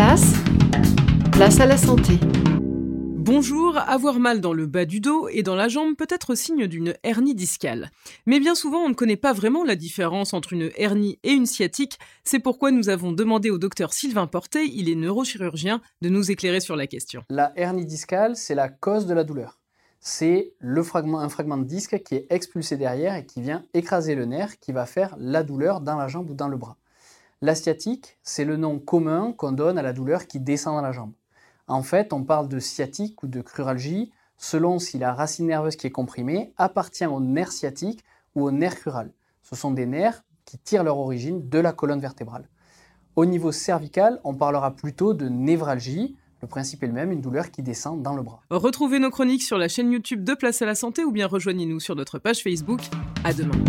place, place à la santé. Bonjour, avoir mal dans le bas du dos et dans la jambe peut être signe d'une hernie discale. Mais bien souvent, on ne connaît pas vraiment la différence entre une hernie et une sciatique. C'est pourquoi nous avons demandé au docteur Sylvain Portet, il est neurochirurgien, de nous éclairer sur la question. La hernie discale, c'est la cause de la douleur. C'est le fragment, un fragment de disque qui est expulsé derrière et qui vient écraser le nerf qui va faire la douleur dans la jambe ou dans le bras. La sciatique, c'est le nom commun qu'on donne à la douleur qui descend dans la jambe. En fait, on parle de sciatique ou de cruralgie selon si la racine nerveuse qui est comprimée appartient au nerf sciatique ou au nerf crural. Ce sont des nerfs qui tirent leur origine de la colonne vertébrale. Au niveau cervical, on parlera plutôt de névralgie. Le principe est le même, une douleur qui descend dans le bras. Retrouvez nos chroniques sur la chaîne YouTube de Place à la Santé ou bien rejoignez-nous sur notre page Facebook. À demain.